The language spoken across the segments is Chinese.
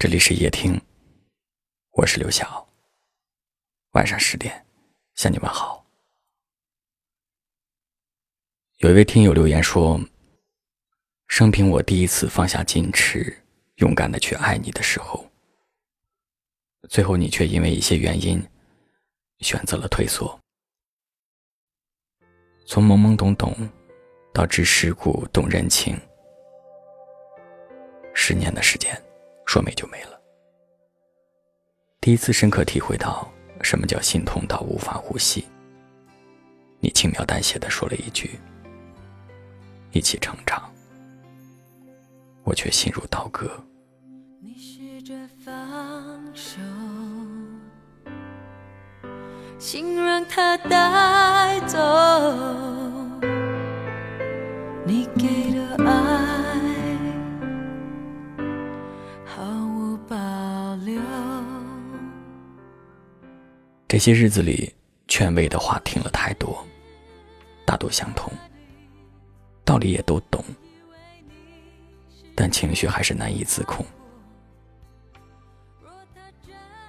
这里是夜听，我是刘晓。晚上十点向你问好。有一位听友留言说：“生平我第一次放下矜持，勇敢的去爱你的时候，最后你却因为一些原因选择了退缩。从懵懵懂懂到知世故、懂人情，十年的时间。”说没就没了。第一次深刻体会到什么叫心痛到无法呼吸。你轻描淡写的说了一句：“一起成长。”我却心如刀割。你试着放手，心让它带走。这些日子里，劝慰的话听了太多，大多相同，道理也都懂，但情绪还是难以自控。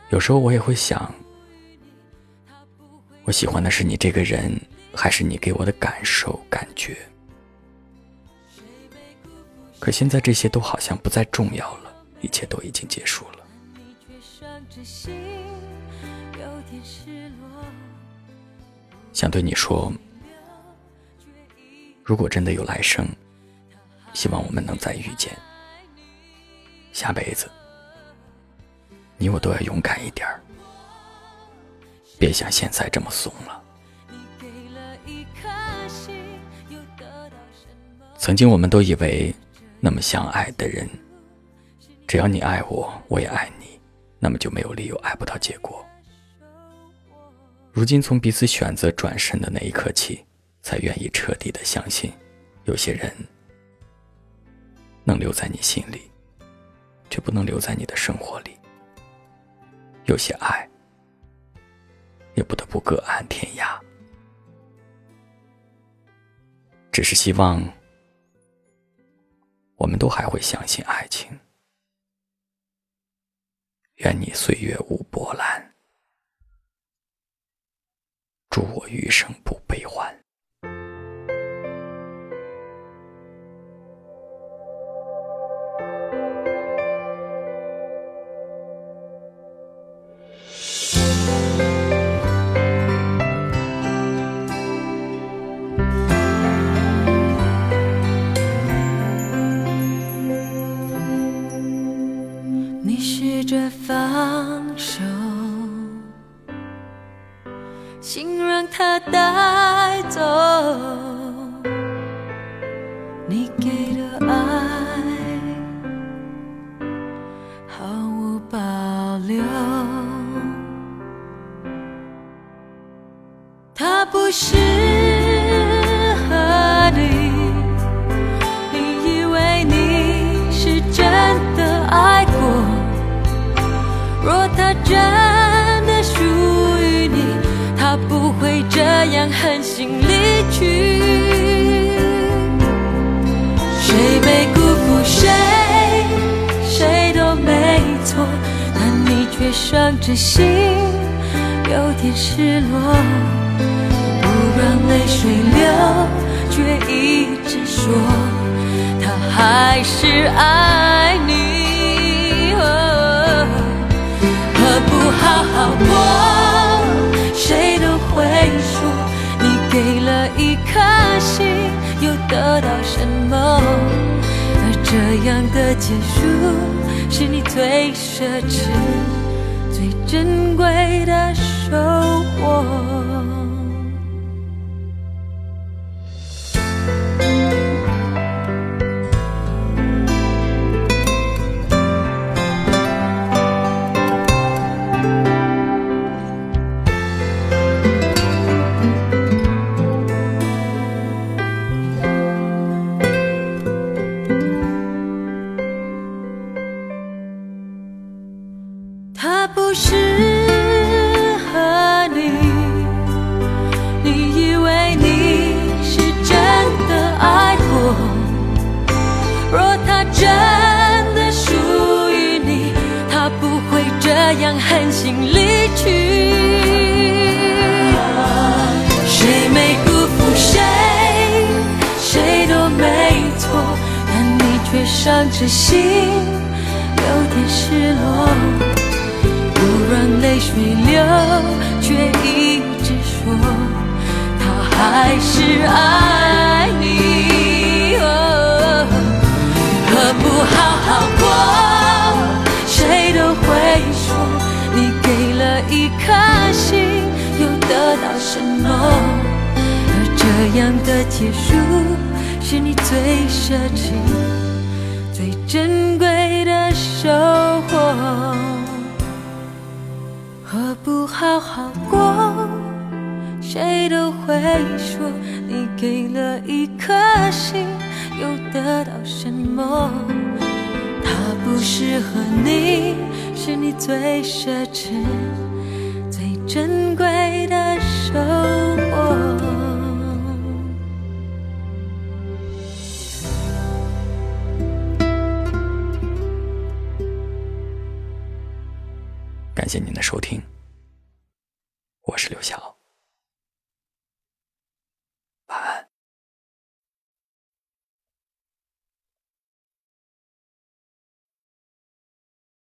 有时候我也会想，我喜欢的是你这个人，还是你给我的感受、感觉？可现在这些都好像不再重要了，一切都已经结束了。只心有点失落想对你说，如果真的有来生，希望我们能再遇见。下辈子，你我都要勇敢一点儿，别像现在这么怂了。曾经我们都以为，那么相爱的人，只要你爱我，我也爱你，那么就没有理由爱不到结果。如今，从彼此选择转身的那一刻起，才愿意彻底的相信，有些人能留在你心里，却不能留在你的生活里；有些爱，也不得不各安天涯。只是希望，我们都还会相信爱情。愿你岁月无波澜。祝我余生不悲欢。请让它带走，你给的爱毫无保留。它不适合你，你以为你是真的爱过，若他真。样狠心离去，谁没辜负谁，谁都没错，但你却伤着心，有点失落，不让泪水流，却一直说他还是爱你，而这样的结束，是你最奢侈、最珍贵的收获。却伤着心，有点失落。不让泪水流，却一直说他还是爱你。哦何不好好过？谁都会说，你给了一颗心，又得到什么？而这样的结束，是你最奢侈、好过？谁都会说，你给了一颗心，又得到什么？他不适合你，是你最奢侈、最珍贵的收我是刘翔